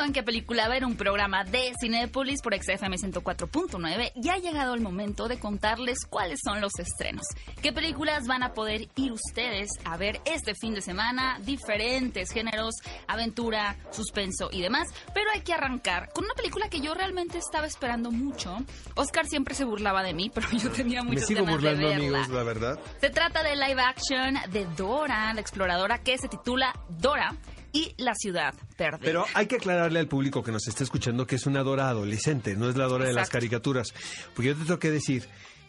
Estamos de regreso en qué película ver, un programa de Cinepolis por XFM 104.9 y ha llegado el momento de contarles cuáles son los estrenos. ¿Qué películas van a poder ir ustedes a ver este fin de semana? Diferentes géneros, aventura, suspenso y demás. Pero hay que arrancar con una película que yo realmente estaba esperando mucho. Oscar siempre se burlaba de mí, pero yo tenía Me sigo ganas burlando, de verla. amigos, la verdad. Se trata de live action de Dora, la exploradora, que se titula Dora y la ciudad perdida. Pero hay que aclararle al público que nos está escuchando que es una Dora adolescente, no es la Dora de las caricaturas. Porque yo te tengo que decir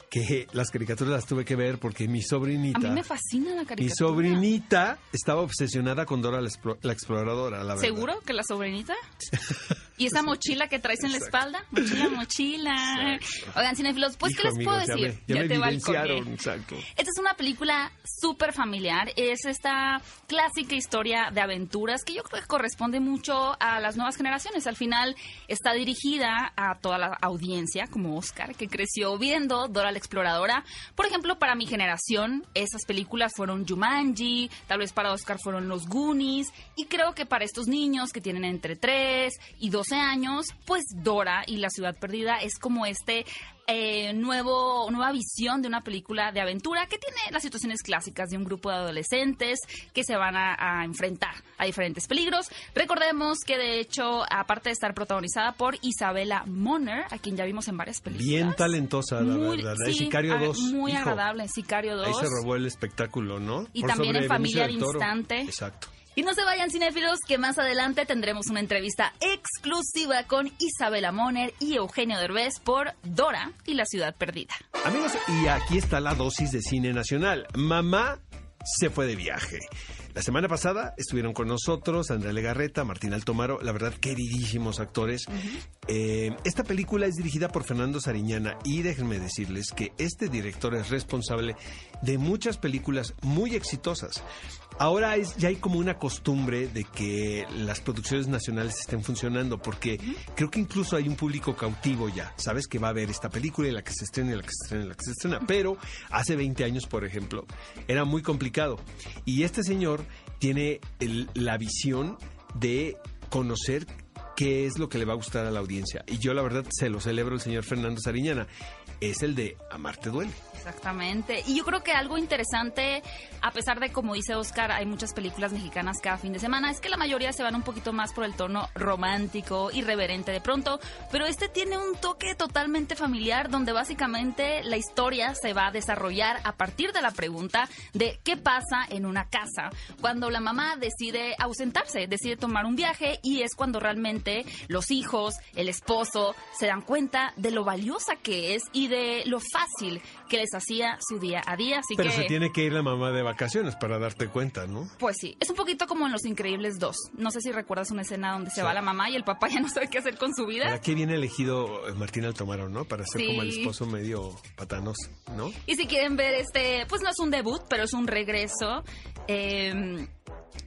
que las caricaturas las tuve que ver porque mi sobrinita... a mí me fascina la caricatura. Mi sobrinita estaba obsesionada con Dora la exploradora, la verdad. ¿Seguro que la sobrinita? ¿Y esa mochila que traes en la espalda? Mochila, mochila. Oigan, cinefilos, pues, ¿qué les puedo amigos, ya decir? me- Ya, me te evidenciaron, exacto. Esta es una película súper familiar. Es esta clásica historia de aventuras que yo creo que corresponde mucho a las nuevas generaciones. Al final está dirigida a toda la audiencia, como Oscar, que creció viendo Dora la Exploradora. Por ejemplo, para mi generación, esas películas fueron Jumanji, tal vez para Oscar fueron Los Goonies. Y creo que para estos niños que tienen entre 3 y 12 años, pues Dora y la Ciudad Perdida es como este eh, nuevo, nueva visión de una película de aventura que tiene las situaciones clásicas de un grupo de adolescentes que se van a, a enfrentar a diferentes peligros. Recordemos que de hecho, aparte de estar protagonizada por Isabela Moner, a quien ya vimos en varias películas. Bien talentosa, la Muy- verdad. sí, Es Sicario a- 2. Muy hijo. agradable, Sicario 2. Ahí se robó el espectáculo, ¿no? Y Por también en Familia Toro. Instante. Exacto. Y no se vayan cinéfilos, que más adelante tendremos una entrevista exclusiva con Isabela Moner y Eugenio Derbez por Dora y la Ciudad Perdida. Amigos, y aquí está la dosis de cine nacional. Mamá se fue de viaje. La semana pasada estuvieron con nosotros Andrea Legarreta, Martín Altomaro, la verdad queridísimos actores. Eh, esta película es dirigida por Fernando Sariñana y déjenme decirles que este director es responsable de muchas películas muy exitosas. Ahora es, ya hay como una costumbre de que las producciones nacionales estén funcionando, porque creo que incluso hay un público cautivo ya. Sabes que va a ver esta película y la que se estrena, y la que se estrena, y la que se estrena. Pero hace 20 años, por ejemplo, era muy complicado. Y este señor tiene el- la visión de conocer qué es lo que le va a gustar a la audiencia. Y yo, la verdad, se lo celebro el señor Fernando Sariñana. Es el de Amarte Duele. Exactamente. Y yo creo que algo interesante, a pesar de como dice Oscar, hay muchas películas mexicanas cada fin de semana, es que la mayoría se van un poquito más por el tono romántico, irreverente de pronto, pero este tiene un toque totalmente familiar donde básicamente la historia se va a desarrollar a partir de la pregunta de qué pasa en una casa cuando la mamá decide ausentarse, decide tomar un viaje y es cuando realmente los hijos, el esposo, se dan cuenta de lo valiosa que es y de lo fácil que les hacía su día a día. Así Pero que, se tiene que ir la mamá de vacaciones para darte cuenta, ¿no? pues sí, es un poquito como en Los Increíbles 2. No sé si recuerdas una escena donde se Sí. va la mamá y el papá ya no sabe qué hacer con su vida. Qué bien elegido eh, Martín Altomaro, ¿no? Para ser Sí. como el esposo medio patanos, ¿no? Y si quieren ver este, pues no es un debut, pero es un regreso eh,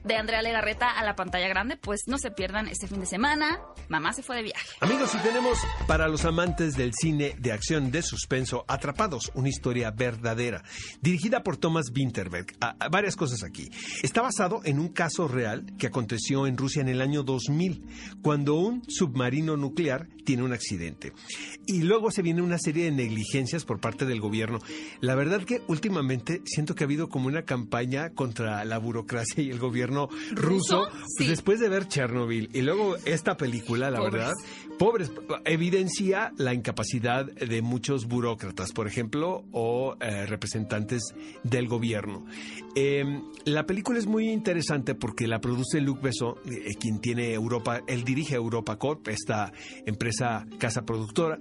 de Andrea Legarreta a la pantalla grande, pues no se pierdan este fin de semana. Mamá se fue de viaje. Amigos, y tenemos para los amantes del cine de acción de suspenso Atrapados, una historia verdadera, dirigida por Thomas Winterberg. Ah, ah, varias cosas aquí. Está basado en un caso real que aconteció en Rusia en el año 2000, cuando un submarino nuclear tiene un accidente. Y luego se viene una serie de negligencias por parte del gobierno. La verdad que últimamente siento que ha habido como una campaña contra la burocracia y el gobierno ruso, ¿Ruso? pues Sí. después de ver Chernobyl y luego esta película, la Pobres. verdad, pobres, evidencia la incapacidad de muchos burócratas, por ejemplo, o eh, representantes del gobierno. Eh, la película es muy interesante porque la produce Luc Besson, eh, quien tiene Europa, él dirige Europa Corp, esta empresa casa productora.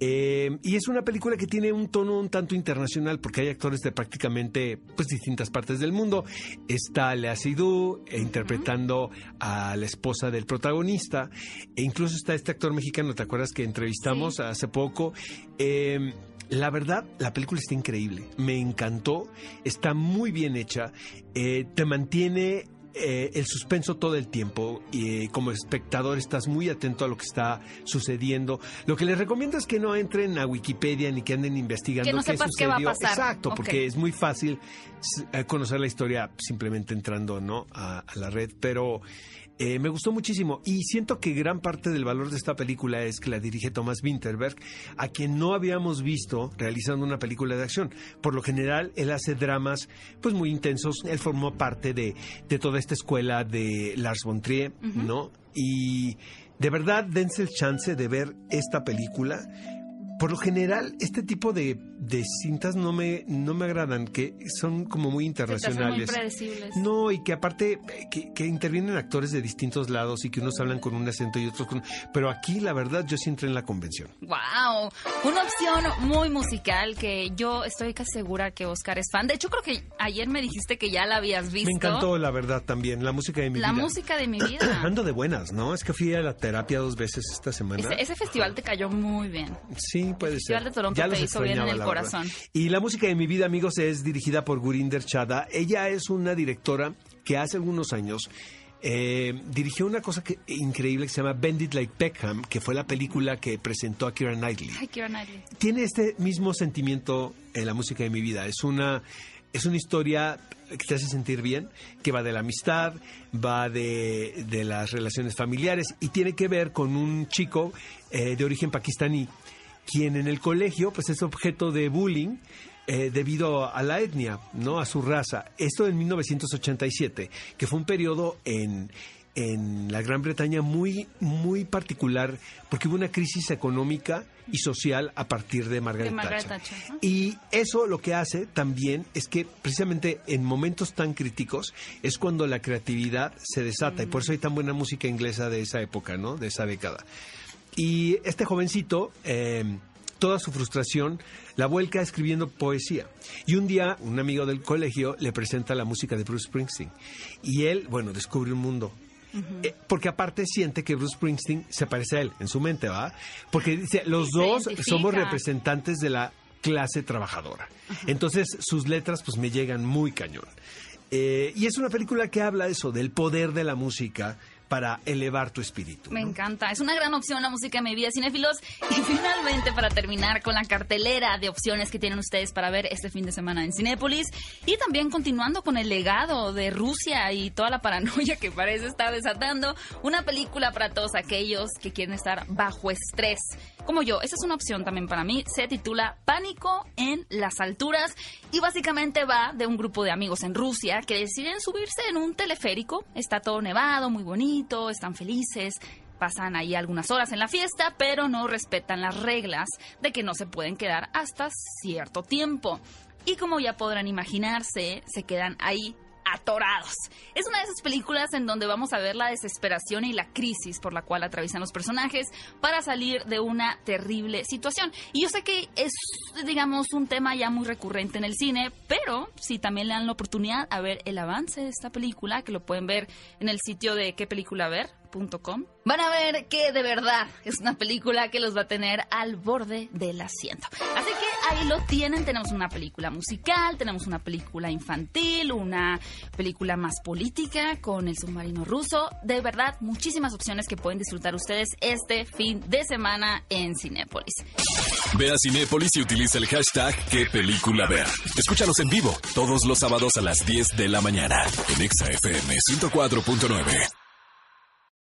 Eh, y es una película que tiene un tono un tanto internacional porque hay actores de prácticamente pues, distintas partes del mundo. Está Lea Seydoux eh, interpretando a la esposa del protagonista. E incluso está este actor mexicano, ¿te acuerdas que entrevistamos Sí. hace poco? Eh, la verdad, la película está increíble. Me encantó. Está muy bien hecha. eh, te mantiene eh, el suspenso todo el tiempo y eh, como espectador estás muy atento a lo que está sucediendo. Lo que les recomiendo es que no entren a Wikipedia ni que anden investigando Que no qué sepas qué sucedió. va a pasar. Exacto, porque es muy fácil eh, conocer la historia simplemente entrando ¿no? a, a la red, pero eh, me gustó muchísimo y siento que gran parte del valor de esta película es que la dirige Thomas Winterberg, a quien no habíamos visto realizando una película de acción. Por lo general, él hace dramas pues muy intensos. Él formó parte de, de toda esta escuela de Lars von Trier, ¿no? Y de verdad, dense el chance de ver esta película. Por lo general, este tipo de, de cintas no me, no me agradan, que son como muy hacen muy internacionales. predecibles. No, y que aparte que, que intervienen actores de distintos lados y que unos hablan con un acento y otros con... Pero aquí, la verdad, yo sí entré en la convención. Wow, una opción muy musical que yo estoy casi segura que Oscar es fan. De hecho, creo que ayer me dijiste que ya la habías visto. Me encantó, la verdad, también, la música de mi La vida. música de mi vida. Ando de buenas, ¿no? Es que fui a la terapia dos veces esta semana. Ese, ese festival te cayó muy bien. Sí, puede ser. Festival de Toronto Ya te los hizo bien en extrañaba, el la verdad. corazón. Y la música de mi vida, amigos, es dirigida por Gurinder Chada. Ella es una directora que hace algunos años eh, dirigió una cosa que, increíble que se llama Bend It Like Beckham, que fue la película que presentó a Keira Knightley Ay, Keira Knightley. tiene este mismo sentimiento en la música de mi vida. Es una, es una historia que te hace sentir bien, que va de la amistad, va de, de las relaciones familiares y tiene que ver con un chico eh, de origen pakistaní, quien en el colegio pues es objeto de bullying. eh, debido a la etnia, ¿no? A su raza. Esto en 1987, que fue un periodo en, en la Gran Bretaña muy, muy particular, porque hubo una crisis económica y social a partir de Margaret, De Margaret Thatcher. Y eso lo que hace también es que precisamente en momentos tan críticos es cuando la creatividad se desata y por eso hay tan buena música inglesa de esa época, ¿no? De esa década. Y este jovencito, eh, toda su frustración la vuelca escribiendo poesía. Y un día, un amigo del colegio le presenta la música de Bruce Springsteen. Y él, bueno, descubre un mundo. Eh, porque aparte siente que Bruce Springsteen se parece a él en su mente, ¿va? Porque dice, los Se dos identifica. somos representantes de la clase trabajadora. Entonces sus letras pues me llegan muy cañón. Eh, y es una película que habla eso, del poder de la música para elevar tu espíritu. Me ¿no? encanta. Es una gran opción la música de mi vida, cinéfilos. Y finalmente, para terminar con la cartelera de opciones que tienen ustedes para ver este fin de semana en Cinépolis. Y también continuando con el legado de Rusia y toda la paranoia que parece estar desatando. Una película para todos aquellos que quieren estar bajo estrés. Como yo, esa es una opción también para mí. Se titula Pánico en las alturas. Y básicamente va de un grupo de amigos en Rusia que deciden subirse en un teleférico. Está todo nevado, muy bonito, están felices. Pasan ahí algunas horas en la fiesta, pero no respetan las reglas de que no se pueden quedar hasta cierto tiempo. Y como ya podrán imaginarse, se quedan ahí atorados. Es una de esas películas en donde vamos a ver la desesperación y la crisis por la cual atraviesan los personajes para salir de una terrible situación. Y yo sé que es, digamos, un tema ya muy recurrente en el cine, pero si también le dan la oportunidad a ver el avance de esta película, que lo pueden ver en el sitio de qué película ver. Van a ver que de verdad es una película que los va a tener al borde del asiento. Así que ahí lo tienen, tenemos una película musical, tenemos una película infantil, una película más política con el submarino ruso. De verdad, muchísimas opciones que pueden disfrutar ustedes este fin de semana en Cinépolis. Ve a Cinépolis y utiliza el hashtag qué película ver. Escúchanos en vivo todos los sábados a las 10 de la mañana en Exa FM 104.9.